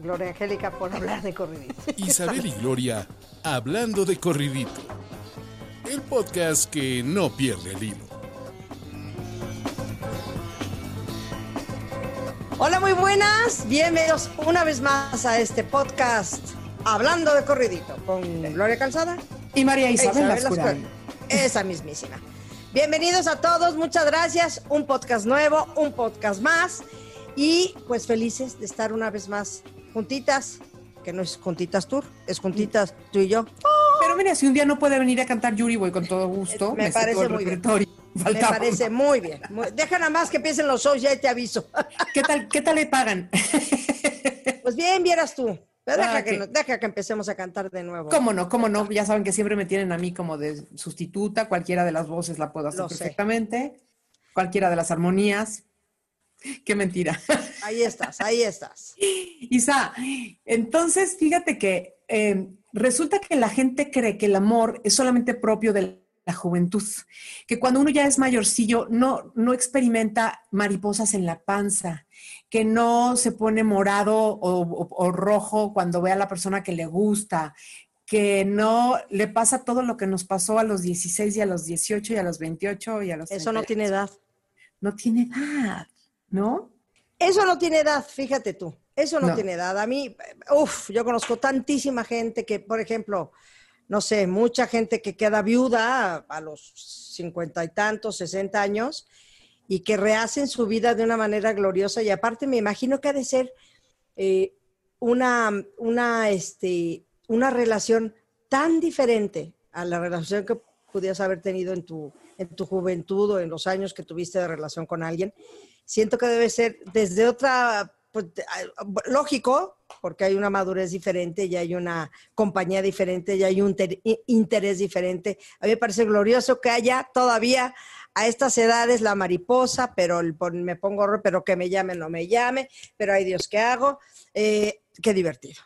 Gloria Angélica, por hablar de corridito. Isabel y Gloria hablando de corridito. El podcast que no pierde el hilo. Hola, muy buenas. Bienvenidos una vez más a este podcast Hablando de corridito con Gloria Calzada Y María Isabel, Isabel Lascurain. Lascurain. Esa mismísima. Bienvenidos a todos, muchas gracias. Un podcast nuevo, un podcast más. Y pues felices de estar una vez más juntitas, que no es juntitas tour, es juntitas tú y yo. Pero mira, si un día no puede venir a cantar Yuri, voy con todo gusto. Me parece muy bien. Me parece muy bien. Deja nada más que empiecen los shows, ya te aviso. ¿Qué tal, ¿Qué tal le pagan? Pues bien, vieras tú. Pero deja, Ah, que, ok. no- deja que empecemos a cantar de nuevo. ¿Cómo no? ¿Cómo no? Ya saben que siempre me tienen a mí como de sustituta. Cualquiera de las voces la puedo hacer Lo sé. perfectamente. Cualquiera de las armonías. Qué mentira. Ahí estás, ahí estás. Isa, entonces fíjate que eh, resulta que la gente cree que el amor es solamente propio de la juventud, que cuando uno ya es mayorcillo no, no experimenta mariposas en la panza, que no se pone morado o, o- o rojo cuando ve a la persona que le gusta, que no le pasa todo lo que nos pasó a los 16 y a los 18 y a los 28 y a los... Eso no 30. tiene edad. No tiene edad, ¿no? Eso no tiene edad, fíjate tú. Eso no, No. tiene edad. A mí, uff, yo conozco tantísima gente que, por ejemplo, no sé, mucha gente que queda viuda a, a los cincuenta y tantos, sesenta años y que rehacen su vida de una manera gloriosa. Y aparte me imagino que ha de ser eh, una, una, este, una relación tan diferente a la relación que pudieras haber tenido en tu, en tu juventud o en los años que tuviste de relación con alguien. Siento que debe ser desde otra, pues, ah, lógico, porque hay una madurez diferente, ya hay una compañía diferente, ya hay un interés diferente. A mí me parece glorioso que haya todavía a estas edades la mariposa, pero el me pongo, ro- pero que me llame, no me llame, pero ay Dios, ¿qué hago? Eh, qué divertido.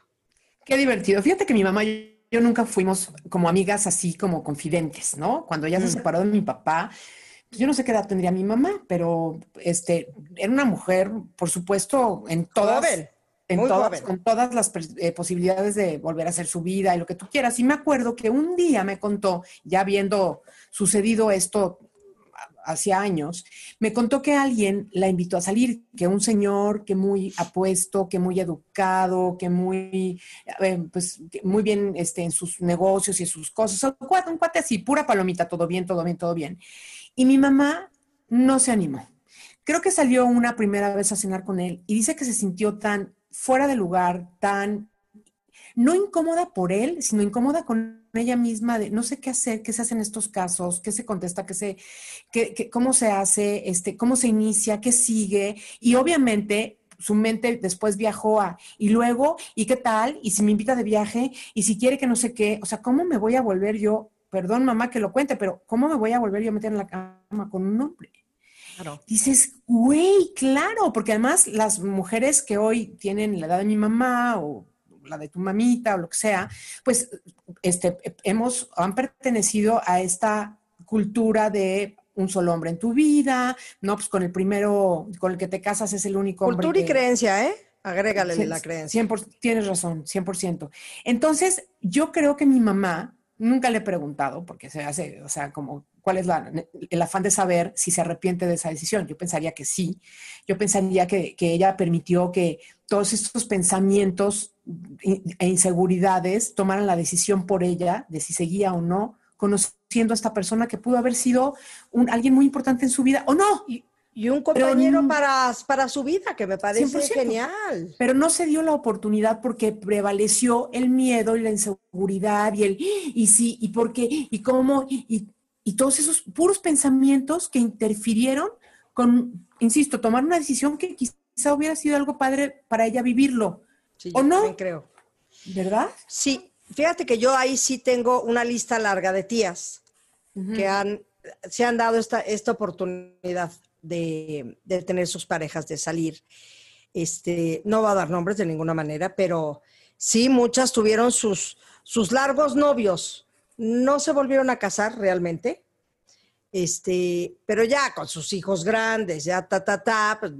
Qué divertido. Fíjate que mi mamá y yo nunca fuimos como amigas así como confidentes, ¿no? Cuando ella se Mm. separó de mi papá, yo no sé qué edad tendría mi mamá, pero este era una mujer, por supuesto, en todas, Joven, en muy todas, joven. con todas las eh, posibilidades de volver a hacer su vida y lo que tú quieras. Y me acuerdo que un día me contó, ya habiendo sucedido esto hacía años, me contó que alguien la invitó a salir, que un señor que muy apuesto, que muy educado, que muy, eh, pues, que muy bien este, en sus negocios y en sus cosas, un cuate, un cuate así, pura palomita, todo bien, todo bien, todo bien. Y mi mamá no se animó. Creo que salió una primera vez a cenar con él y dice que se sintió tan fuera de lugar, tan no incómoda por él, sino incómoda con ella misma de no sé qué hacer, qué se hace en estos casos, qué se contesta, qué se, qué, cómo se hace, este, cómo se inicia, qué sigue. Y obviamente su mente después viajó a, y luego, ¿y qué tal? Y si me invita de viaje, y si quiere que no sé qué, o sea, ¿cómo me voy a volver yo? Perdón, mamá, que lo cuente, pero ¿cómo me voy a volver yo a meter en la cama con un hombre? Claro. Dices, güey, claro, porque además las mujeres que hoy tienen la edad de mi mamá o la de tu mamita o lo que sea, pues este, hemos, han pertenecido a esta cultura de un solo hombre en tu vida, ¿no? Pues con el primero, con el que te casas es el único hombre. Cultura y que- creencia, ¿eh? Agrégale Cien- la creencia. 100%, tienes razón, 100%. Entonces, yo creo que mi mamá, nunca le he preguntado, porque se hace, o sea, como, ¿cuál es la, el afán de saber si se arrepiente de esa decisión? Yo pensaría que sí. Yo pensaría que, que ella permitió que todos estos pensamientos e inseguridades tomaran la decisión por ella de si seguía o no, conociendo a esta persona que pudo haber sido un, alguien muy importante en su vida o no. Y un compañero Pero- para, para su vida, que me parece 100%. genial. pero no se dio la oportunidad porque prevaleció el miedo y la inseguridad y el y sí y por qué y cómo y, y todos esos puros pensamientos que interfirieron con, insisto, tomar una decisión que quizá hubiera sido algo padre para ella vivirlo. Sí, ¿O yo no? creo. ¿Verdad? Sí, fíjate que yo ahí sí tengo una lista larga de tías que han, se han dado esta, esta oportunidad de, tener sus parejas, de salir. Este, no va a dar nombres de ninguna manera, pero sí, muchas tuvieron sus, sus largos novios. No se volvieron a casar realmente. Este, pero ya con sus hijos grandes, ya ta, ta, ta, pues,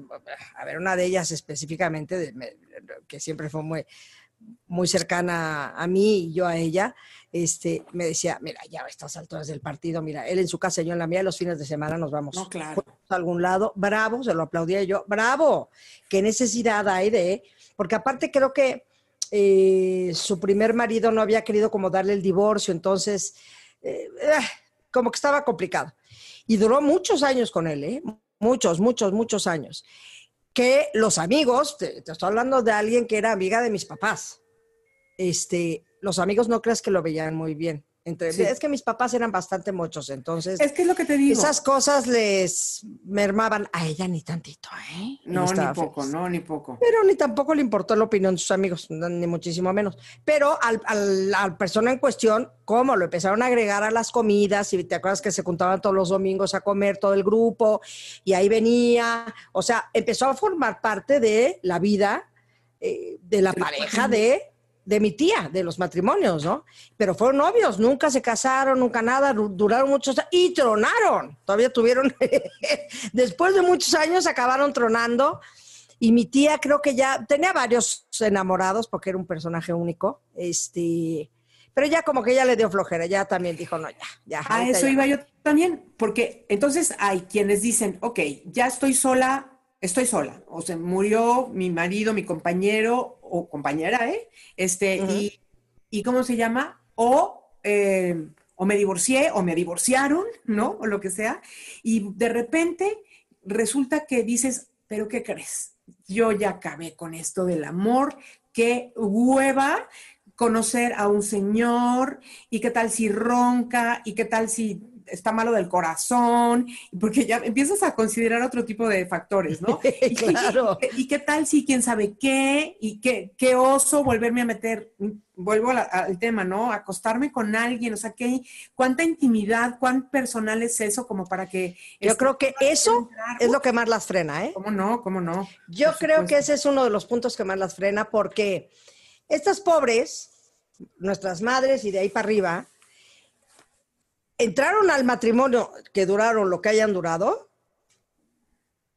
a ver, una de ellas específicamente, que siempre fue muy, muy cercana a mí y yo a ella, este, me decía, mira, ya a estas alturas del partido, mira, él en su casa, yo en la mía, los fines de semana nos vamos No, claro. a algún lado, bravo, se lo aplaudía yo, bravo, qué necesidad hay de, porque aparte creo que eh, su primer marido no había querido como darle el divorcio, entonces, eh, eh, como que estaba complicado. Y duró muchos años con él, ¿eh? muchos, muchos, muchos años. Que los amigos, te, te estoy hablando de alguien que era amiga de mis papás, este, los amigos no creas que lo veían muy bien. Entre, Sí. Es que mis papás eran bastante muchos, entonces Es que es lo que te digo. esas cosas les mermaban a ella ni tantito, ¿eh? No, ni poco, feliz. no, ni poco. Pero ni tampoco le importó la opinión de sus amigos, ni muchísimo menos. Pero al, al, al persona en cuestión, ¿cómo? Lo empezaron a agregar a las comidas y te acuerdas que se juntaban todos los domingos a comer todo el grupo y ahí venía. O sea, empezó a formar parte de la vida eh, de la pareja de, de mi tía, de los matrimonios, ¿no? Pero fueron novios, nunca se casaron, nunca nada, du- duraron muchos años y tronaron. Todavía tuvieron, después de muchos años acabaron tronando. Y mi tía creo que ya tenía varios enamorados porque era un personaje único. Este, pero ya como que ya le dio flojera, ya también dijo, no, ya, ya. A eso ya iba no". yo también, porque entonces hay quienes dicen, ok, ya estoy sola, estoy sola, o sea, murió mi marido, mi compañero o compañera, ¿eh? Este, y ¿cómo se llama? O, eh, o me divorcié, o me divorciaron, ¿no? O lo que sea, y de repente resulta que dices, pero ¿qué crees? Yo ya acabé con esto del amor, qué hueva conocer a un señor y qué tal si ronca y qué tal si está malo del corazón, porque ya empiezas a considerar otro tipo de factores, ¿no? Y, Claro. y- y qué tal si quién sabe qué, y qué, qué oso volverme a meter, vuelvo la- al tema, ¿no? Acostarme con alguien, o sea, ¿qué, cuánta intimidad, cuán personal es eso como para que... Yo este, creo que eso es lo que más las frena, ¿eh? ¿Cómo no? ¿Cómo no? Yo Por creo que ese es uno de los puntos que más las frena porque estas pobres, nuestras madres y de ahí para arriba, entraron al matrimonio que duraron lo que hayan durado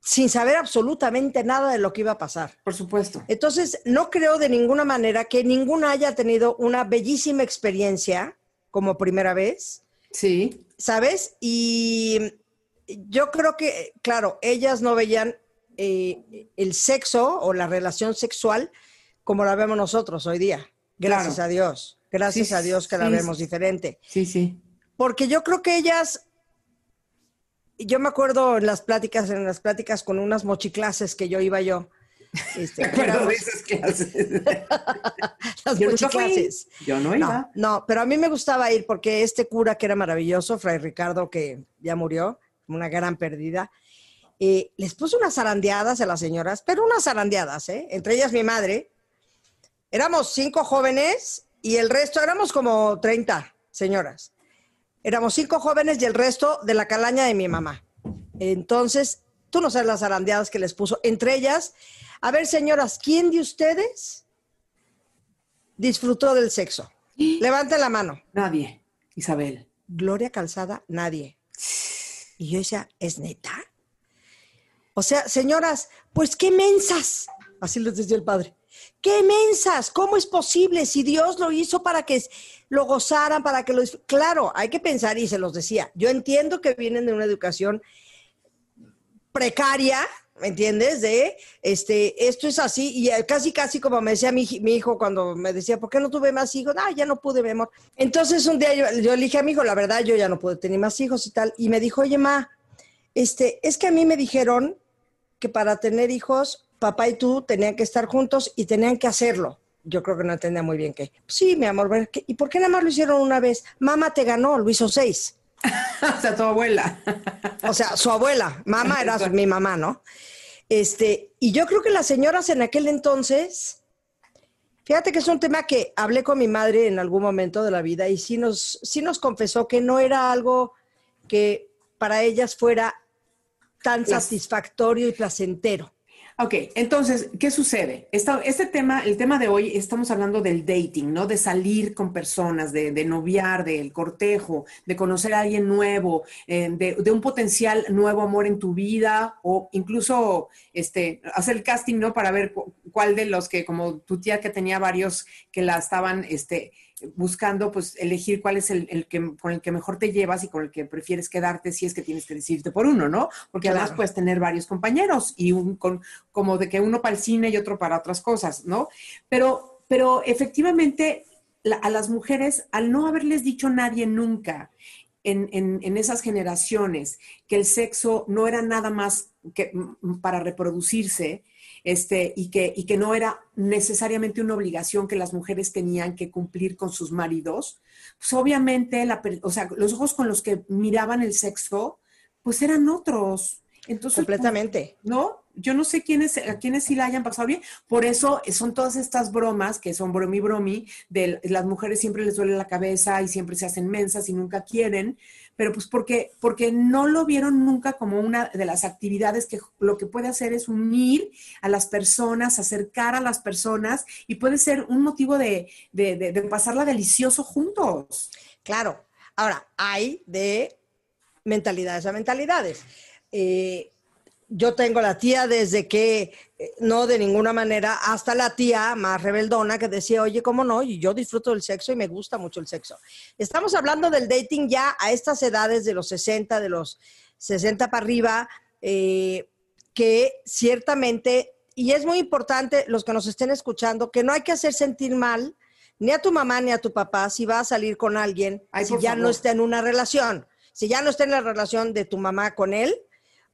sin saber absolutamente nada de lo que iba a pasar. Por supuesto. Entonces, no creo de ninguna manera que ninguna haya tenido una bellísima experiencia como primera vez. Sí. ¿sabes? Y yo creo que, claro, ellas no veían eh, el sexo o la relación sexual como la vemos nosotros hoy día. Gracias Claro. a Dios. Gracias Sí, a Dios que la sí, vemos diferente. Sí, sí. Porque yo creo que ellas, yo me acuerdo en las pláticas, en las pláticas con unas mochiclases que yo iba yo. Este, éramos- de esas clases. las Yo mochiclases. Yo no No, iba. no, pero a mí me gustaba ir porque este cura que era maravilloso, Fray Ricardo, que ya murió, una gran pérdida, eh, les puso unas zarandeadas a las señoras, pero unas zarandeadas, ¿eh? Entre ellas mi madre. Éramos cinco jóvenes y el resto, éramos como 30 señoras. Éramos cinco jóvenes y el resto de la calaña de mi mamá. Entonces, tú no sabes las zarandeadas que les puso. Entre ellas, a ver, señoras, ¿quién de ustedes disfrutó del sexo? Levanten la mano. Nadie. Isabel. Gloria Calzada, nadie. Y yo decía, ¿es neta? O sea, señoras, pues qué mensas. Así les decía el padre. ¡Qué mensas! ¿Cómo es posible? Si Dios lo hizo para que lo gozaran, para que lo... Claro, hay que pensar y se los decía. Yo entiendo que vienen de una educación precaria, ¿me entiendes? De, este, esto es así, y casi, casi como me decía mi hijo cuando me decía, ¿por qué no tuve más hijos? Ah, ya no pude, mi amor. Entonces un día yo, yo le dije a mi hijo, la verdad, yo ya no pude tener más hijos y tal, y me dijo, oye, ma, este, es que a mí me dijeron que para tener hijos, papá y tú tenían que estar juntos y tenían que hacerlo. Yo creo que no entendía muy bien qué. Sí, mi amor, bueno, ¿qué- ¿y por qué nada más lo hicieron una vez? Mamá te ganó, lo hizo seis. o sea, tu abuela. O sea, su abuela, mamá era su- mi mamá, ¿no? Este, y yo creo que las señoras en aquel entonces Fíjate que es un tema que hablé con mi madre en algún momento de la vida y sí nos, sí nos confesó que no era algo que para ellas fuera tan satisfactorio y placentero. Ok, entonces, ¿qué sucede? este tema, el tema de hoy, estamos hablando del dating, ¿no? De salir con personas, de, noviar, del cortejo, de conocer a alguien nuevo, eh, de, un potencial nuevo amor en tu vida o incluso este, hacer el casting, ¿no? Para ver cuál de los que, como tu tía que tenía varios que la estaban, este, buscando pues elegir cuál es el, que con el que mejor te llevas y con el que prefieres quedarte si es que tienes que decidirte por uno, ¿no? Porque además puedes tener varios compañeros y un con, como de que uno para el cine y otro para otras cosas, ¿no? Pero, pero efectivamente a las mujeres, al no haberles dicho nadie nunca en, en, esas generaciones que el sexo no era nada más que para reproducirse, este, y, que, y que no era necesariamente una obligación que las mujeres tenían que cumplir con sus maridos, pues obviamente la, o sea, los ojos con los que miraban el sexo, pues eran otros. Entonces, Completamente. ¿No? Yo no sé quiénes, a quiénes sí la hayan pasado bien. Por eso son todas estas bromas que son bromi bromi, de las mujeres siempre les duele la cabeza y siempre se hacen mensas y nunca quieren, pero pues porque, porque no lo vieron nunca como una de las actividades que lo que puede hacer es unir a las personas, acercar a las personas y puede ser un motivo de, de pasarla delicioso juntos. Claro. Ahora, hay de mentalidades a mentalidades. Eh, yo tengo la tía desde que, eh, no de ninguna manera, hasta la tía más rebeldona que decía, oye, ¿cómo no? Y yo disfruto del sexo y me gusta mucho el sexo. Estamos hablando del dating ya a estas edades de los 60, de los 60 para arriba, eh, que ciertamente, y es muy importante, los que nos estén escuchando, que no hay que hacer sentir mal ni a tu mamá ni a tu papá si va a salir con alguien, si ya no está en una relación. Si ya no está en la relación de tu mamá con él,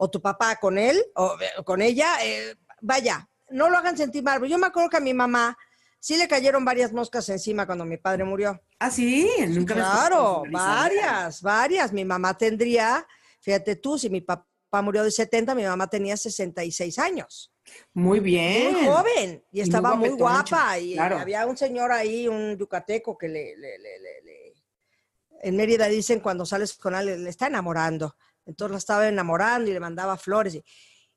o tu papá con él o eh, con ella, eh, vaya, no lo hagan sentir mal. Yo me acuerdo que a mi mamá sí le cayeron varias moscas encima cuando mi padre murió. Ah, sí, nunca Claro, varias, varias. Mi mamá tendría, fíjate tú, si mi papá murió de 70, mi mamá tenía 66 años. Muy bien. Muy joven y estaba muy, guapa. Y había un señor ahí, un yucateco, que le, le, le, le, en Mérida dicen cuando sales con él, le está enamorando. Entonces la estaba enamorando y le mandaba flores.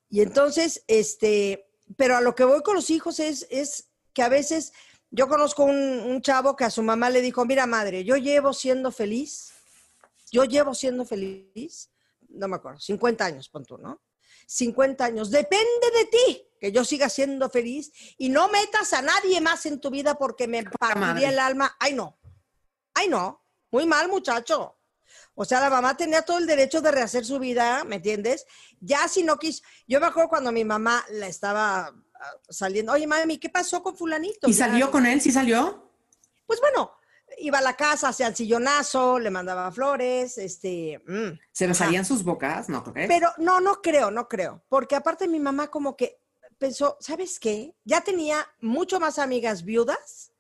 Y, entonces, este, pero a lo que voy con los hijos es, es que a veces yo conozco un, un chavo que a su mamá le dijo, mira madre, yo llevo siendo feliz, yo llevo siendo feliz, no me acuerdo, 50 años, pon tú, ¿no? 50 años, depende de ti que yo siga siendo feliz y no metas a nadie más en tu vida porque me partiría el alma. Ay, no, ay, no, muy mal muchacho. O sea, la mamá tenía todo el derecho de rehacer su vida, ¿me entiendes? Ya si no quiso. Yo me acuerdo cuando mi mamá la estaba ah, saliendo, oye, mami, ¿qué pasó con fulanito? ¿Y salió con él? ¿Sí salió? Pues bueno, iba a la casa, hacía el sillonazo, le mandaba flores, este... Mm, ¿Se le salían sus bocas? No creo. Pero no, no creo, no creo. Porque aparte mi mamá como que pensó, ¿sabes qué? Ya tenía mucho más amigas viudas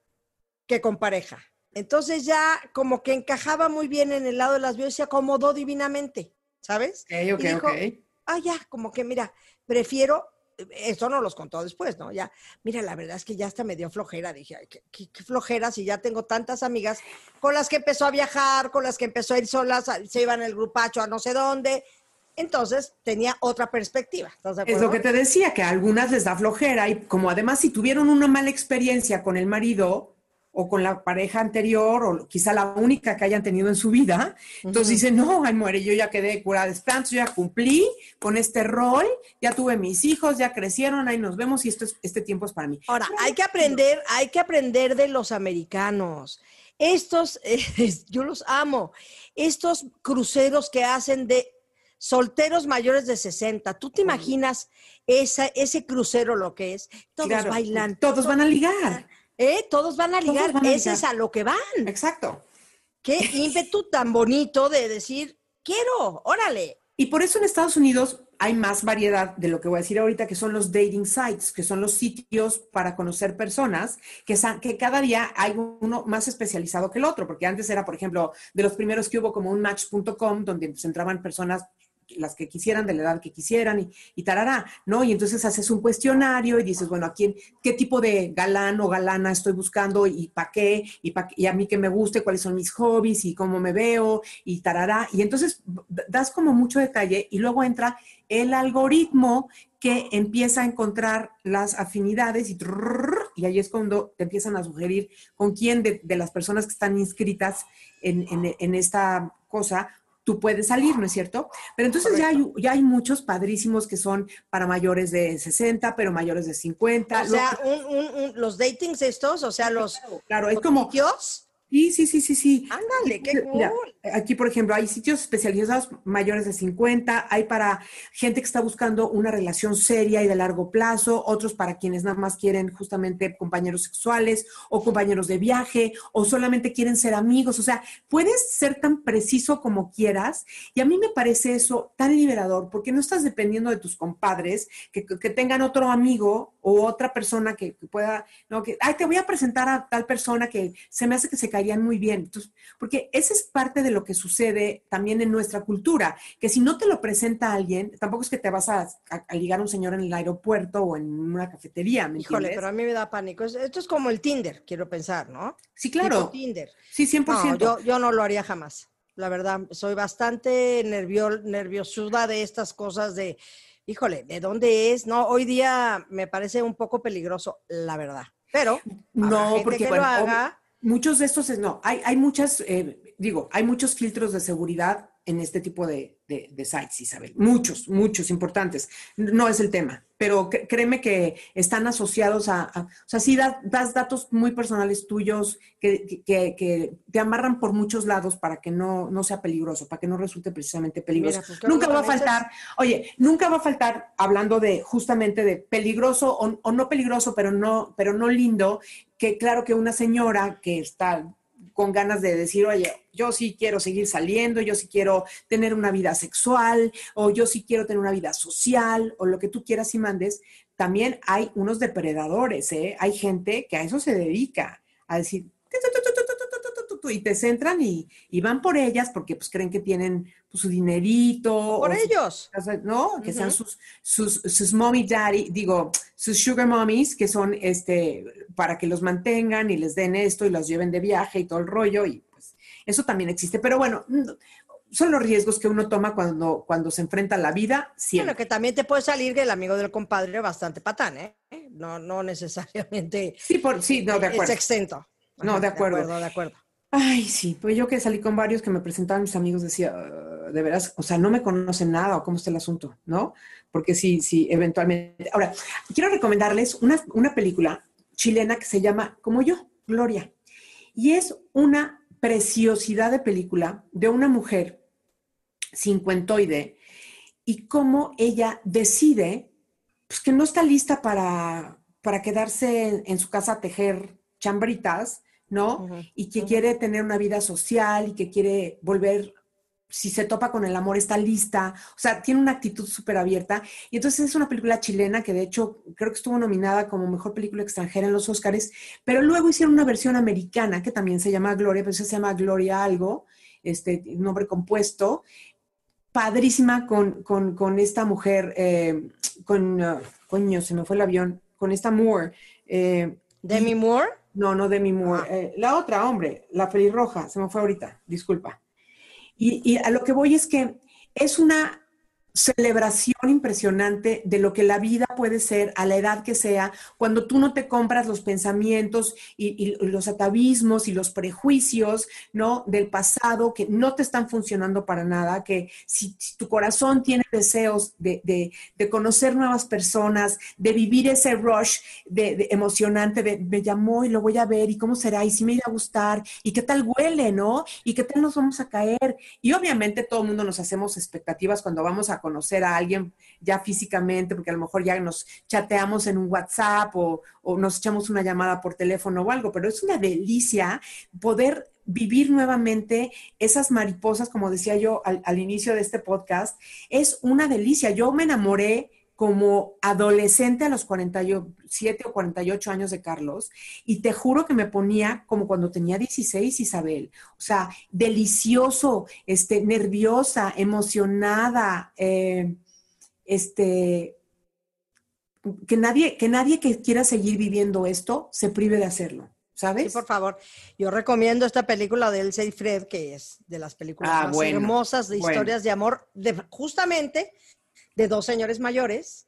que con pareja. Entonces ya como que encajaba muy bien en el lado de las viudas y se acomodó divinamente, ¿sabes? Ok, ok, ok. Ah, ya, como que mira, prefiero, esto no los contó después, ¿no? Ya, mira, la verdad es que ya hasta me dio flojera, dije, ay, qué, flojera si ya tengo tantas amigas con las que empezó a viajar, con las que empezó a ir solas, se iban el grupacho a no sé dónde, entonces tenía otra perspectiva. Es lo que te decía, que a algunas les da flojera y como además si tuvieron una mala experiencia con el marido, o con la pareja anterior, o quizá la única que hayan tenido en su vida. Entonces dicen, no, ay, muere, yo ya quedé curada de espanto, ya cumplí con este rol, ya tuve mis hijos, ya crecieron, ahí nos vemos y esto es, este tiempo es para mí. Ahora, hay que aprender, hay que aprender de los americanos. Estos, yo los amo, estos cruceros que hacen de solteros mayores de 60. ¿Tú te imaginas esa, ese crucero lo que es? Todos bailan. Todos van a ligar. ¿Eh? Todos van a ligar, ese es a lo que van. Exacto. Qué ímpetu tan bonito de decir, quiero, órale. Y por eso en Estados Unidos hay más variedad de lo que voy a decir ahorita, que son los dating sites, que son los sitios para conocer personas, que, que cada día hay uno más especializado que el otro, porque antes era, por ejemplo, de los primeros que hubo como un match.com, donde se entraban personas las que quisieran, de la edad que quisieran y, y tarará, ¿no? Y entonces haces un cuestionario y dices, bueno, ¿a quién, qué tipo de galán o galana estoy buscando y para qué? Y, pa, y a mí que me guste, cuáles son mis hobbies y cómo me veo y tarará. Y entonces das como mucho detalle y luego entra el algoritmo que empieza a encontrar las afinidades y, y ahí es cuando te empiezan a sugerir con quién de, de las personas que están inscritas en, en, en, esta cosa tú puedes salir, ¿no es cierto? Pero entonces ya hay, ya hay, muchos padrísimos que son para mayores de 60, pero mayores de 50. O sea, un, un, un, los datings estos, o sea, los... Claro, claro es como... Sitios? Sí, sí, sí, sí, sí. Ándale, qué cool. Mira, aquí, por ejemplo, hay sitios especializados mayores de 50, hay para gente que está buscando una relación seria y de largo plazo, otros para quienes nada más quieren justamente compañeros sexuales o compañeros de viaje o solamente quieren ser amigos. O sea, puedes ser tan preciso como quieras y a mí me parece eso tan liberador porque no estás dependiendo de tus compadres que, que tengan otro amigo o otra persona que, que pueda, no, que, ay, te voy a presentar a tal persona que se me hace que se caerían muy bien. Entonces, porque esa es parte de lo que sucede también en nuestra cultura, que si no te lo presenta alguien, tampoco es que te vas a, a, a ligar a un señor en el aeropuerto o en una cafetería, ¿me Híjole, entiendes? pero a mí me da pánico. Esto es como el Tinder, quiero pensar, ¿no? Sí, claro. Tipo Tinder. Sí, 100%. No, yo, yo no lo haría jamás. La verdad, soy bastante nervio, nerviosuda de estas cosas de, híjole, ¿de dónde es? No, hoy día me parece un poco peligroso, la verdad. Pero no, porque que bueno, lo haga, muchos de estos, no, hay, hay muchas, eh, digo, hay muchos filtros de seguridad en este tipo de, de, de, sites, Isabel. Muchos, muchos importantes. No es el tema, pero créeme que están asociados a, a o sea, sí da, das datos muy personales tuyos que, que, que, te amarran por muchos lados para que no, no sea peligroso, para que no resulte precisamente peligroso. Mira, pues, nunca va a faltar, oye, nunca va a faltar, hablando de justamente de peligroso o, o no peligroso, pero no, pero no lindo, que claro que una señora que está con ganas de decir, oye, yo sí quiero seguir saliendo, yo sí quiero tener una vida sexual, o yo sí quiero tener una vida social, o lo que tú quieras y mandes, también hay unos depredadores, ¿eh? Hay gente que a eso se dedica, a decir, y te centran y, y, van por ellas porque pues creen que tienen pues, su dinerito. Por ellos. ¿No? Que uh -huh. sean sus, sus, sus mommy daddy, digo, sus sugar mommies, que son este, para que los mantengan y les den esto y los lleven de viaje y todo el rollo. Y pues eso también existe. Pero bueno, son los riesgos que uno toma cuando, cuando se enfrenta a la vida. Siempre. Bueno, que también te puede salir el amigo del compadre bastante patán, ¿eh? No, no necesariamente. Sí, por, sí, no, de acuerdo. Es exento. No, de acuerdo. De acuerdo, de acuerdo. Ay, sí, pues yo que salí con varios que me presentaban mis amigos decía, uh, de veras, o sea, no me conocen nada o cómo está el asunto, ¿no? Porque sí, sí, eventualmente. Ahora, quiero recomendarles una, una película chilena que se llama Como yo, Gloria. Y es una preciosidad de película de una mujer cincuentoide y cómo ella decide pues, que no está lista para, para quedarse en, en su casa a tejer chambritas, ¿no? Uh -huh. Y que uh -huh. quiere tener una vida social y que quiere volver, si se topa con el amor, está lista. O sea, tiene una actitud súper abierta. Y entonces es una película chilena que de hecho creo que estuvo nominada como mejor película extranjera en los Oscars, pero luego hicieron una versión americana que también se llama Gloria, pero se llama Gloria Algo, este nombre compuesto. Padrísima con, con, con esta mujer, eh, con, uh, coño, se me fue el avión, con esta Moore. Eh, ¿Demi Moore? No, no Demi Moore. Ah. Eh, la otra, hombre, la pelirroja, se me fue ahorita, disculpa. Y, a lo que voy es que es una celebración impresionante de lo que la vida puede ser a la edad que sea, cuando tú no te compras los pensamientos y, los atavismos y los prejuicios, ¿no? Del pasado que no te están funcionando para nada, que si, tu corazón tiene deseos de, de, de, conocer nuevas personas, de vivir ese rush de, de emocionante, de me llamó y lo voy a ver y cómo será y si me irá a gustar y qué tal huele, ¿no? Y qué tal nos vamos a caer. Y obviamente todo el mundo nos hacemos expectativas cuando vamos a conocer a alguien ya físicamente, porque a lo mejor ya nos chateamos en un WhatsApp o, nos echamos una llamada por teléfono o algo, pero es una delicia poder vivir nuevamente esas mariposas, como decía yo al, al inicio de este podcast, es una delicia. Yo me enamoré como adolescente a los 47 o 48 años de Carlos y te juro que me ponía como cuando tenía 16 Isabel, o sea, delicioso, este, nerviosa, emocionada, eh, este, que nadie, que nadie que quiera seguir viviendo esto se prive de hacerlo. ¿Sabes? Sí, por favor. Yo recomiendo esta película de Elsa y Fred, que es de las películas Ah, más bueno, hermosas de historias de amor, de, justamente de dos señores mayores,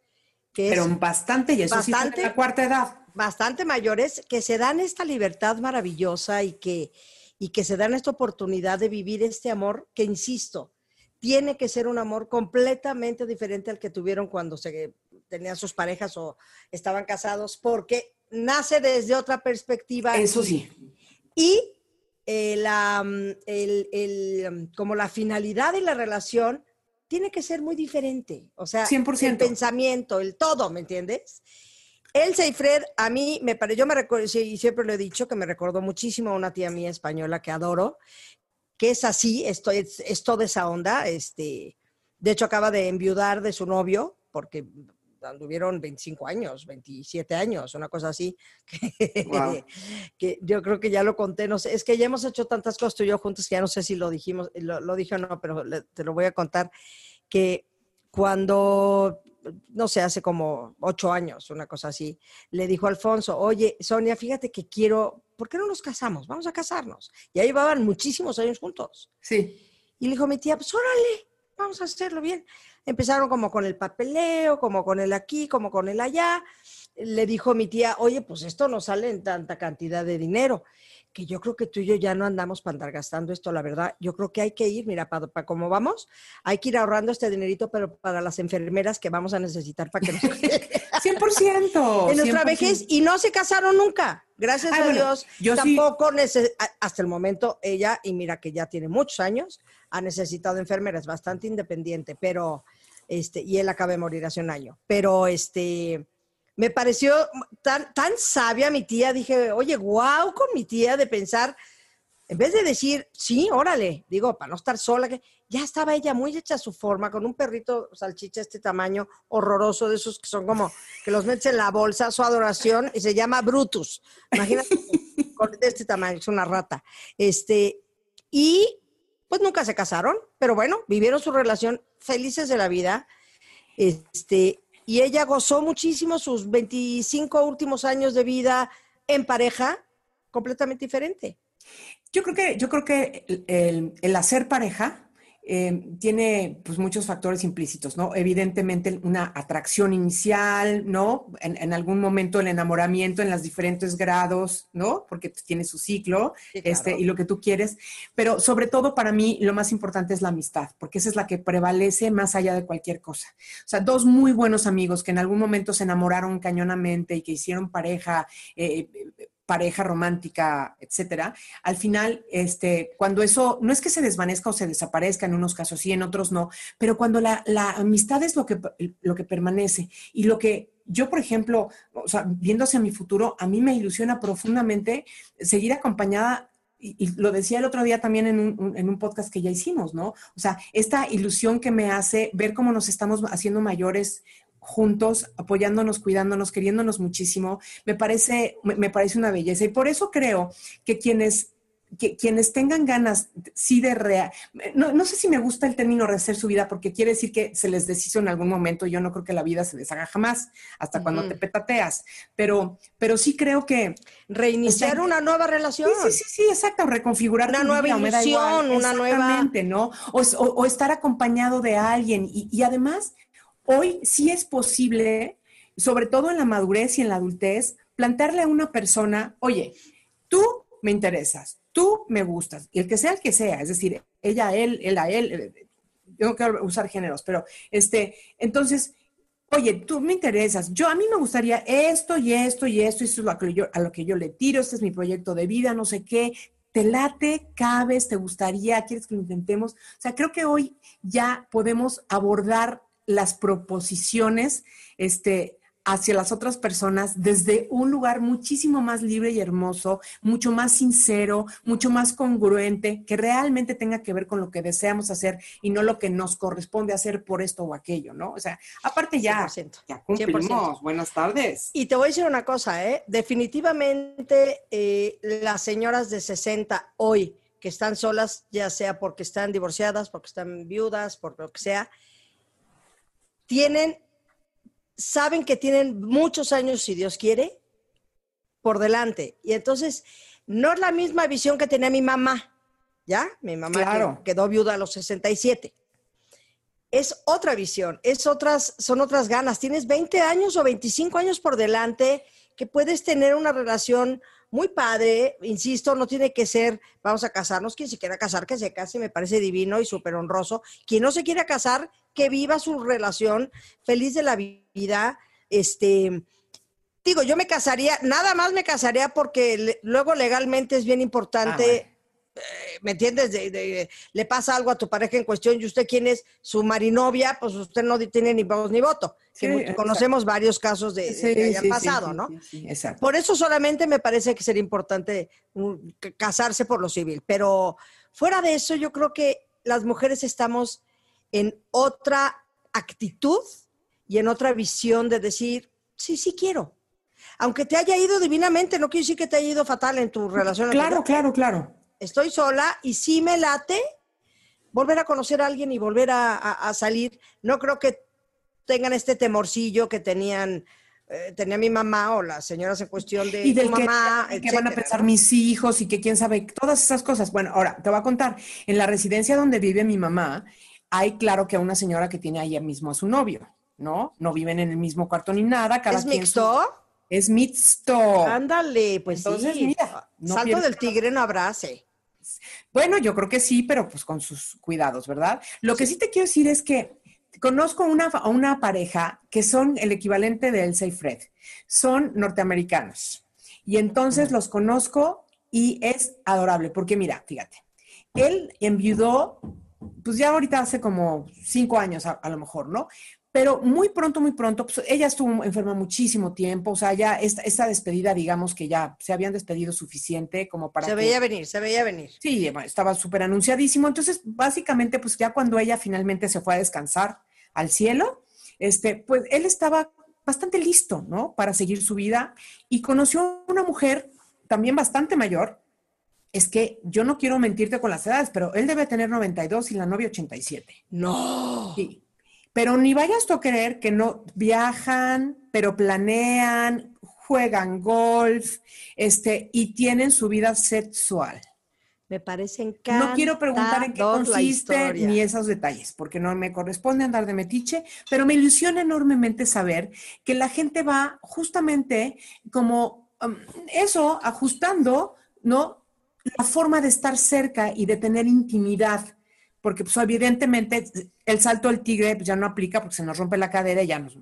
que Pero es bastante, y eso sí bastante- tiene la cuarta edad. bastante mayores, que se dan esta libertad maravillosa y que, y que se dan esta oportunidad de vivir este amor que, insisto, tiene que ser un amor completamente diferente al que tuvieron cuando se tenían sus parejas o estaban casados, porque nace desde otra perspectiva. Eso sí. Y eh, la, mm, el- el, mm, como la finalidad de la relación tiene que ser muy diferente. O sea, 100%. el pensamiento, el todo, ¿me entiendes? Elsa y Fred, a mí me parece, yo me recuerdo, y siempre lo he dicho, que me recordó muchísimo a una tía mía española que adoro, que es así, esto, es, es toda esa onda. Este, de hecho, acaba de enviudar de su novio, porque anduvieron 25 años, 27 años, una cosa así. Que, Guau. que yo creo que ya lo conté, no sé, es que ya hemos hecho tantas cosas tú y yo juntos que ya no sé si lo dijimos, lo, lo dije o no, pero le- te lo voy a contar, que cuando, no sé, hace como ocho años, una cosa así, le dijo a Alfonso, oye, Sonia, fíjate que quiero, ¿por qué no nos casamos? Vamos a casarnos. Ya llevaban muchísimos años juntos. Sí. Y le dijo mi tía, pues órale, vamos a hacerlo bien. Empezaron como con el papeleo, como con el aquí, como con el allá. Le dijo mi tía, oye, pues esto no sale en tanta cantidad de dinero, que yo creo que tú y yo ya no andamos para andar gastando esto, la verdad. Yo creo que hay que ir, mira, para, para cómo vamos, hay que ir ahorrando este dinerito, pero para las enfermeras que vamos a necesitar para que nos... 100%. en nuestra 100%. vejez y no se casaron nunca. Gracias Ah, a bueno, Dios. yo sí- tampoco a- hasta el momento ella, y mira que ya tiene muchos años, ha necesitado enfermeras, bastante independiente, pero este, y él acaba de morir hace un año. Pero este me pareció tan, tan sabia mi tía, dije, oye, guau con mi tía de pensar, en vez de decir, sí, órale, digo, para no estar sola, que ya estaba ella muy hecha a su forma, con un perrito salchicha este tamaño horroroso, de esos que son como, que los metes en la bolsa, su adoración, y se llama Brutus. Imagínate, con de este tamaño, es una rata. Este, y pues nunca se casaron, pero bueno, vivieron su relación felices de la vida. Este, y ella gozó muchísimo sus 25 últimos años de vida en pareja, completamente diferente. Yo creo que, yo creo que el, el- el hacer pareja eh, tiene pues, muchos factores implícitos, ¿no? Evidentemente una atracción inicial, ¿no? En, en algún momento el enamoramiento en los diferentes grados, ¿no? Porque tiene su ciclo Sí, claro. este, y lo que tú quieres. Pero sobre todo para mí lo más importante es la amistad, porque esa es la que prevalece más allá de cualquier cosa. O sea, dos muy buenos amigos que en algún momento se enamoraron cañonamente y que hicieron pareja, eh, pareja romántica, etcétera, al final, este, cuando eso, no es que se desvanezca o se desaparezca, en unos casos sí, en otros no, pero cuando la, amistad es lo que, lo que permanece y lo que yo, por ejemplo, o sea, viendo hacia mi futuro, a mí me ilusiona profundamente seguir acompañada y, lo decía el otro día también en un- en un podcast que ya hicimos, ¿no? O sea, esta ilusión que me hace ver cómo nos estamos haciendo mayores juntos, apoyándonos, cuidándonos, queriéndonos muchísimo, me parece, me, parece una belleza. Y por eso creo que quienes, que, quienes tengan ganas, sí, de real, no, no sé si me gusta el término rehacer su vida, porque quiere decir que se les deshizo en algún momento. Yo no creo que la vida se deshaga jamás, hasta cuando te petateas. Pero, pero sí creo que, Reiniciar una nueva relación. Sí, sí, sí, sí, exacto, reconfigurar Una tu nueva vida, o me da igual. ilusión, una nueva- ¿no? O, o- o estar acompañado de alguien. Y, y además, hoy sí es posible, sobre todo en la madurez y en la adultez, plantearle a una persona, oye, tú me interesas, tú me gustas, y el que sea el que sea, es decir, ella, él, él a él, eh, yo no quiero usar géneros, pero este, entonces, oye, tú me interesas, yo a mí me gustaría esto y esto y esto, y es lo que yo, a lo que yo le tiro, este es mi proyecto de vida, no sé qué, te late, cabes, te gustaría, quieres que lo intentemos. O sea, creo que hoy ya podemos abordar las proposiciones este, hacia las otras personas desde un lugar muchísimo más libre y hermoso, mucho más sincero, mucho más congruente, que realmente tenga que ver con lo que deseamos hacer y no lo que nos corresponde hacer por esto o aquello, ¿no? O sea, aparte ya, 100%. ya cumplimos. Buenas tardes. Y te voy a decir una cosa, ¿eh? Definitivamente eh, las señoras de 60 hoy que están solas, ya sea porque están divorciadas, porque están viudas, por lo que sea, tienen, saben que tienen muchos años, si Dios quiere, por delante. Y entonces, no es la misma visión que tenía mi mamá, ¿ya? Mi mamá Claro. quedó viuda a los 67. Es otra visión, es otras, son otras ganas. Tienes 20 años o 25 años por delante que puedes tener una relación muy padre, insisto, no tiene que ser, vamos a casarnos, quien se quiera casar, que se case, me parece divino y súper honroso. Quien no se quiera casar, que viva su relación feliz de la vida. Este, digo, yo me casaría, nada más me casaría porque le- luego legalmente es bien importante. Ah, eh, ¿Me entiendes? De- de- le pasa algo a tu pareja en cuestión y usted quién es su marinovia, pues usted no tiene ni voz ni voto. Que Sí, conocemos varios casos de, Sí, que hayan sí, pasado, ¿no? exacto. Por eso solamente me parece que sería importante mm, casarse por lo civil. Pero fuera de eso, yo creo que las mujeres estamos en otra actitud y en otra visión de decir, sí, sí quiero. Aunque te haya ido divinamente, no quiere decir que te haya ido fatal en tu relación. Claro, claro, claro. Estoy sola y sí me late volver a conocer a alguien y volver a, a- a salir. No creo que tengan este temorcillo que tenían, eh, tenía mi mamá o las señoras en cuestión de y del tu que, mamá, y que van a pensar mis hijos y que quién sabe, todas esas cosas. Bueno, ahora te voy a contar, en la residencia donde vive mi mamá, hay claro que una señora que tiene ahí mismo a su novio, ¿no? No viven en el mismo cuarto ni nada, cada ¿Es quien su- mixto? Es mixto. Ándale, pues Entonces, sí. mira, no Salto del tigre no abrace. Bueno, yo creo que sí, pero pues con sus cuidados, ¿verdad? Lo que sí te quiero decir es que conozco una, a una pareja que son el equivalente de Elsa y Fred. Son norteamericanos. Y entonces los conozco y es adorable, porque mira, fíjate, él enviudó, pues ya ahorita hace como cinco años a, a lo mejor, ¿no? Pero muy pronto, muy pronto, pues ella estuvo enferma muchísimo tiempo, o sea, ya esta, esta despedida, digamos que ya se habían despedido suficiente como para Se que- veía venir, se veía venir. Sí, estaba súper anunciadísimo. Entonces, básicamente, pues ya cuando ella finalmente se fue a descansar al cielo, este, pues él estaba bastante listo, ¿no? Para seguir su vida y conoció a una mujer también bastante mayor. Es que yo no quiero mentirte con las edades, pero él debe tener 92 y la novia 87. No. Sí. Pero ni vayas tú a creer que no viajan, pero planean, juegan golf, este, y tienen su vida sexual. Me parece No quiero preguntar en qué encantador consiste ni esos detalles, porque no me corresponde andar de metiche, pero me ilusiona enormemente saber que la gente va justamente como um, eso, ajustando, ¿no? La forma de estar cerca y de tener intimidad, porque pues evidentemente el salto del tigre pues, ya no aplica porque se nos rompe la cadera y ya, nos-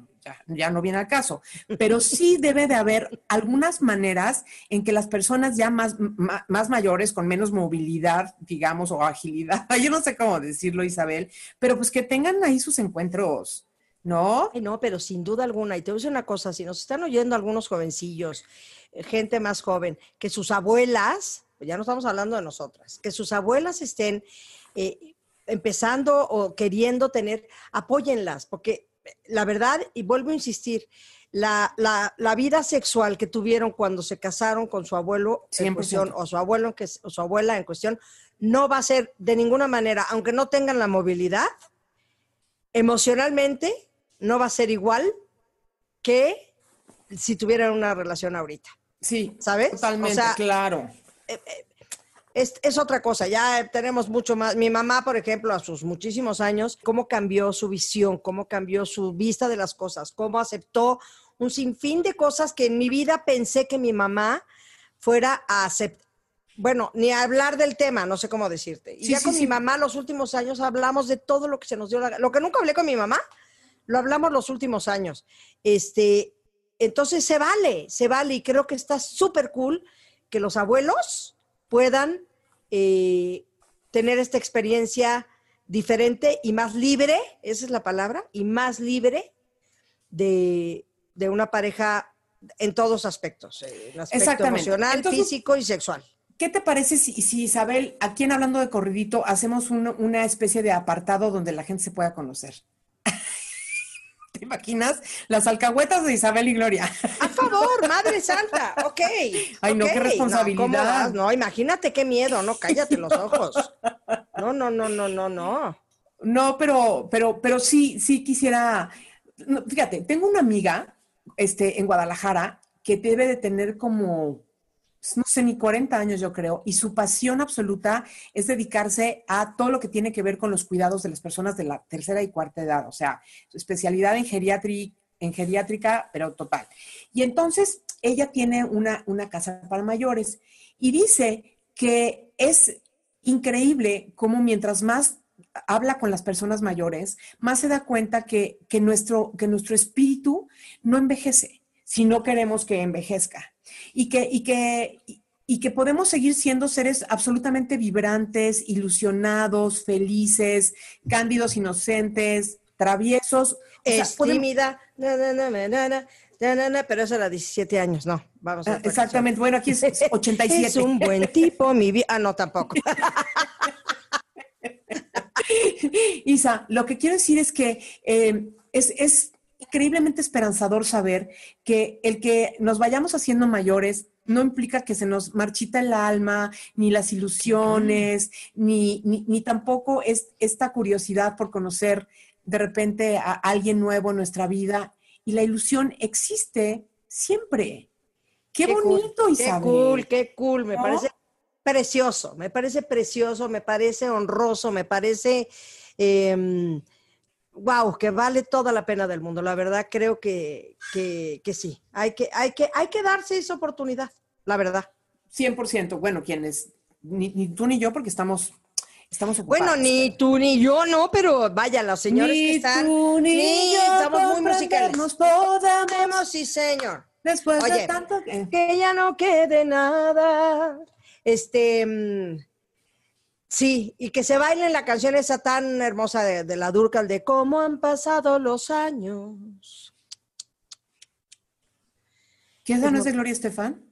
ya, no viene al caso, pero sí debe de haber algunas maneras en que las personas ya más, ma- más mayores, con menos movilidad, digamos, o agilidad, yo no sé cómo decirlo, Isabel, pero pues que tengan ahí sus encuentros, ¿no? No, pero sin duda alguna. Y te voy a decir una cosa, si nos están oyendo algunos jovencillos, eh, gente más joven, que sus abuelas, ya no estamos hablando de nosotras, que sus abuelas estén eh, empezando o queriendo tener, apóyenlas, porque eh, la verdad, y vuelvo a insistir, la, la- la vida sexual que tuvieron cuando se casaron con su abuelo en 100%. cuestión, o su abuelo que, o su abuela en cuestión, no va a ser de ninguna manera, aunque no tengan la movilidad, emocionalmente no va a ser igual que si tuvieran una relación ahorita. Sí, ¿Sabes? Totalmente, O sea, claro. Es, es otra cosa, ya tenemos mucho más. Mi mamá, por ejemplo, a sus muchísimos años, cómo cambió su visión, cómo cambió su vista de las cosas, cómo aceptó un sinfín de cosas que en mi vida pensé que mi mamá fuera a aceptar. Bueno, ni a hablar del tema, no sé cómo decirte. Y Sí, ya con sí. mi mamá los últimos años hablamos de todo lo que se nos dio la. Lo que nunca hablé con mi mamá, lo hablamos los últimos años. Este, entonces se vale, se vale y creo que está súper cool que los abuelos puedan eh, tener esta experiencia diferente y más libre, esa es la palabra, y más libre de, de una pareja en todos aspectos, eh, en aspecto emocional, Entonces- físico y sexual. ¿Qué te parece si, si Isabel, aquí en Hablando de Corridito, hacemos un- una especie de apartado donde la gente se pueda conocer? ¿Te imaginas? Las alcahuetas de Isabel y Gloria. A favor, Madre Santa, ok. Ay, no, qué responsabilidad. ¿cómo vas? No, imagínate qué miedo, no, cállate los ojos. No, no, no, no, no, no. No, pero, pero, pero sí, sí quisiera. no, fíjate, tengo una amiga este, en Guadalajara que debe de tener como, no sé, ni 40 años, yo creo, y su pasión absoluta es dedicarse a todo lo que tiene que ver con los cuidados de las personas de la tercera y cuarta edad, o sea, su especialidad en, en geriátrica, pero total. Y entonces ella tiene una, una casa para mayores y dice que es increíble cómo mientras más habla con las personas mayores, más se da cuenta que, que nuestro, que nuestro espíritu no envejece, si no queremos que envejezca. Y que, y que, y que podemos seguir siendo seres absolutamente vibrantes, ilusionados, felices, cándidos, inocentes, traviesos. Es tímida, na, na, pero eso era 17 años, no. Vamos a ah, Exactamente, bueno, aquí es 87. es un buen tipo, mi vida. Ah, no, tampoco. Isa, lo que quiero decir es que eh, es, es increíblemente esperanzador saber que el que nos vayamos haciendo mayores no implica que se nos marchita el alma, ni las ilusiones, ni, ni, ni tampoco es esta curiosidad por conocer de repente a alguien nuevo en nuestra vida. Y la ilusión existe siempre. Qué, cool, bonito, Qué Isabel. cool, qué cool. Me ¿No? parece precioso, me parece precioso, me parece honroso, me parece, wow, que vale toda la pena del mundo. La verdad, creo que, que, que sí. Hay que, hay, que, hay que darse esa oportunidad, la verdad. 100%. Bueno, quienes, ni, ni tú ni yo, porque estamos, estamos ocupados. Bueno, ni tú ni yo, no, pero vaya, los señores Ni que están. tú ni Sí, yo estamos muy musicales. Podemos, sí, señor. Después de tanto que... que ya no quede nada. Este, mm, sí, y que se baile la canción esa tan hermosa de, de la Durcal de cómo han pasado los años. ¿Qué es de Gloria Estefan?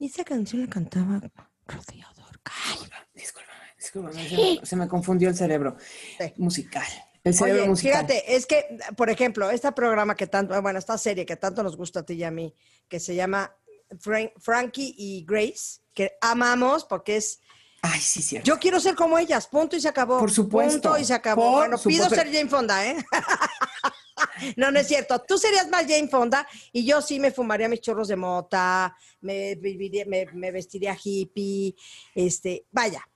Esa canción la cantaba Rocío Durcal. Discúlpame, discúlpame, se me, se me confundió el cerebro. Sí. Musical. El cerebro Oye, musical. fíjate, es que, por ejemplo, este programa que tanto, bueno, esta serie que tanto nos gusta a ti y a mí, que se llama Frank- Frankie y Grace, que amamos porque es Ay, sí, cierto. Yo quiero ser como ellas, punto y se acabó. Por supuesto. Punto y se acabó. Por bueno, pido ser Jane Fonda, ¿eh? no, no es cierto. Tú serías más Jane Fonda y yo sí me fumaría mis chorros de mota, me, viviría- me, me vestiría hippie, este, vaya.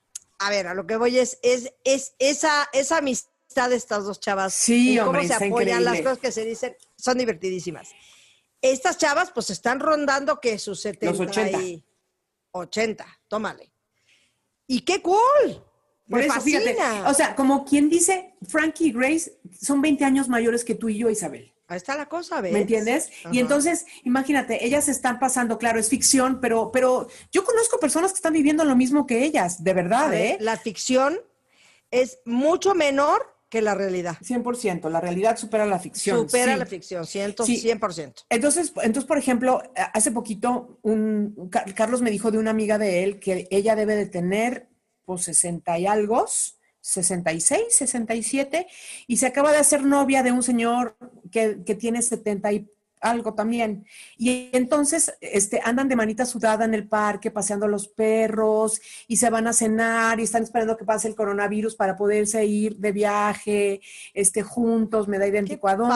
A ver, a lo que voy es, es, es esa, esa amistad de estas dos chavas. Sí, y hombre, cómo se apoyan, las cosas que se dicen, son divertidísimas. Estas chavas, pues, están rondando que sus 70 Los 80. y 80, tómale. ¡Y qué cool! Por Me eso, fíjate, o sea, como quien dice, Frankie y Grace son 20 años mayores que tú y yo, Isabel. Ahí está la cosa, ¿ves? ¿Me entiendes? Ajá. Y entonces, imagínate, ellas están pasando, claro, es ficción, pero, pero yo conozco personas que están viviendo lo mismo que ellas, de verdad, ver, ¿eh? La ficción es mucho menor que la realidad. 100%, la realidad supera la ficción. Supera sí. la ficción, ciento, Sí. 100%. Entonces, entonces, por ejemplo, hace poquito, un, un Car- Carlos me dijo de una amiga de él que ella debe de tener, pues, 60 y algo, 66, 67, y se acaba de hacer novia de un señor que, que tiene 70 y algo también. Y entonces este, andan de manita sudada en el parque, paseando a los perros, y se van a cenar, y están esperando que pase el coronavirus para poderse ir de viaje, este, juntos, me da idéntico a dónde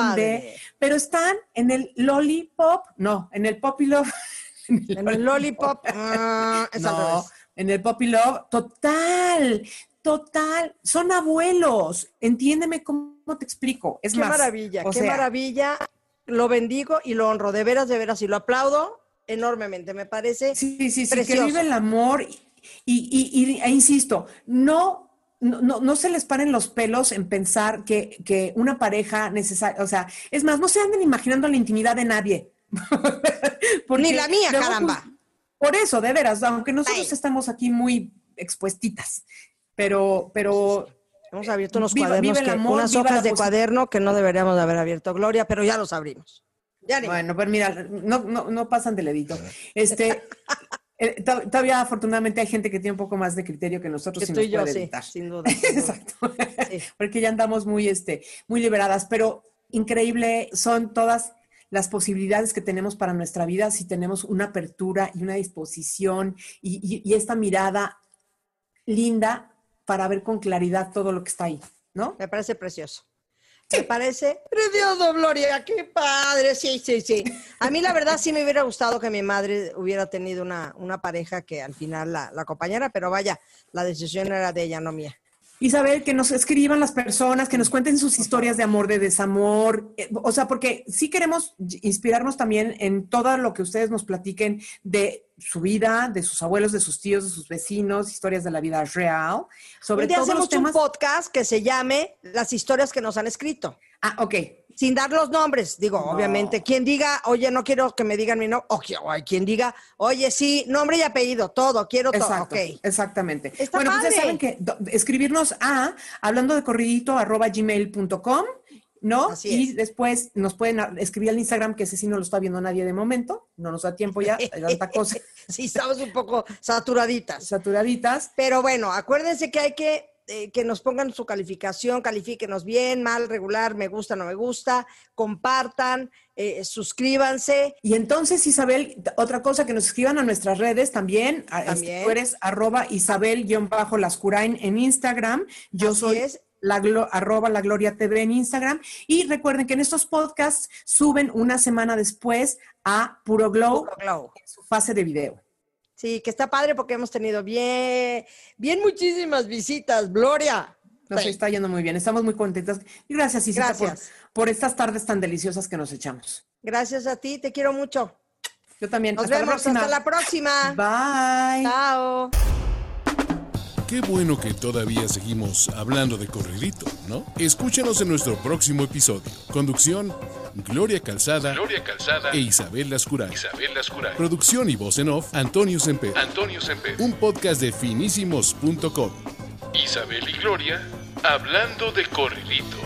pero están en el lollipop, no, en el poppy love. En el lollipop, ah, es al no, revés. en el poppy love, total, total, son abuelos, entiéndeme cómo te explico, es Qué más. maravilla, qué sea, maravilla. Lo bendigo y lo honro, de veras, de veras, y lo aplaudo enormemente. Me parece Sí, sí, sí, que vive el amor y, y- y- e insisto, no, no, no, no se les paren los pelos en pensar que, que una pareja necesaria, o sea, es más, no se anden imaginando la intimidad de nadie. Ni la mía, caramba. por eso, de veras, aunque nosotros Ay. estamos aquí muy expuestitas, pero, pero Hemos abierto unos Viva- cuadernos, viva que- amor, unas hojas de cuaderno que no deberíamos de haber abierto, Gloria, pero ya los abrimos. Ya Bueno, pero mira, no, no, no pasan del edito. Este, eh, to- todavía afortunadamente hay gente que tiene un poco más de criterio que nosotros que tú y yo, sí, editar. sin duda. sin duda. Exacto. Sí. Porque ya andamos muy, este, muy liberadas, pero increíble son todas las posibilidades que tenemos para nuestra vida si tenemos una apertura y una disposición y, y- y esta mirada linda para ver con claridad todo lo que está ahí, ¿no? Me parece precioso. Me parece precioso, Gloria, qué padre, sí, sí, sí. A mí la verdad sí me hubiera gustado que mi madre hubiera tenido una, una pareja que al final la, la acompañara, pero vaya, la decisión era de ella, no mía. Isabel, que nos escriban las personas, que nos cuenten sus historias de amor, de desamor, eh, o sea, porque sí queremos inspirarnos también en todo lo que ustedes nos platiquen de su vida, de sus abuelos, de sus tíos, de sus vecinos, historias de la vida real, sobre los hacemos temas. un podcast que se llame Las historias que nos han escrito. Ah, ok. Sin dar los nombres, digo, No. obviamente. Quien diga, oye, no quiero que me digan mi nombre, o quien diga, oye, sí, nombre y apellido, todo, quiero todo. Exacto, Ok. exactamente. Está bueno, pues ya padre. saben que escribirnos a hablando de corridito arroba gmail.com, ¿no? Así y es. después nos pueden escribir al Instagram, que ese sí no lo está viendo nadie de momento, no nos da tiempo ya, hay tanta cosa, Sí, estamos un poco saturaditas. saturaditas. Pero bueno, acuérdense que hay que eh, que nos pongan su calificación, califíquenos bien, mal, regular, me gusta, no me gusta, compartan, eh, suscríbanse. Y entonces, Isabel, otra cosa que nos escriban a nuestras redes también. a- este, También. tú eres arroba Isabel-Lascurain en Instagram. Yo Así soy es. la arroba la Gloria TV en Instagram. Y recuerden que en estos podcasts suben una semana después a Puro Glow, Puro Glow. en su fase de video. Sí, que está padre porque hemos tenido bien, bien muchísimas visitas, Gloria. Nos Sí. está yendo muy bien. Estamos muy contentas. Y gracias, Isita, por, Gracias. por estas tardes tan deliciosas que nos echamos. Gracias a ti, te quiero mucho. Yo también. Nos Hasta vemos hasta la próxima. Bye. Chao. Qué bueno que todavía seguimos hablando de corridito, ¿no? Escúchanos en nuestro próximo episodio. Conducción, Gloria Calzada, Gloria Calzada e Isabel Lascuray. Isabel Lascurain. Producción y voz en off, Antonio Semper. Antonio Semper. Un podcast de finísimos.com. Isabel y Gloria hablando de corridito.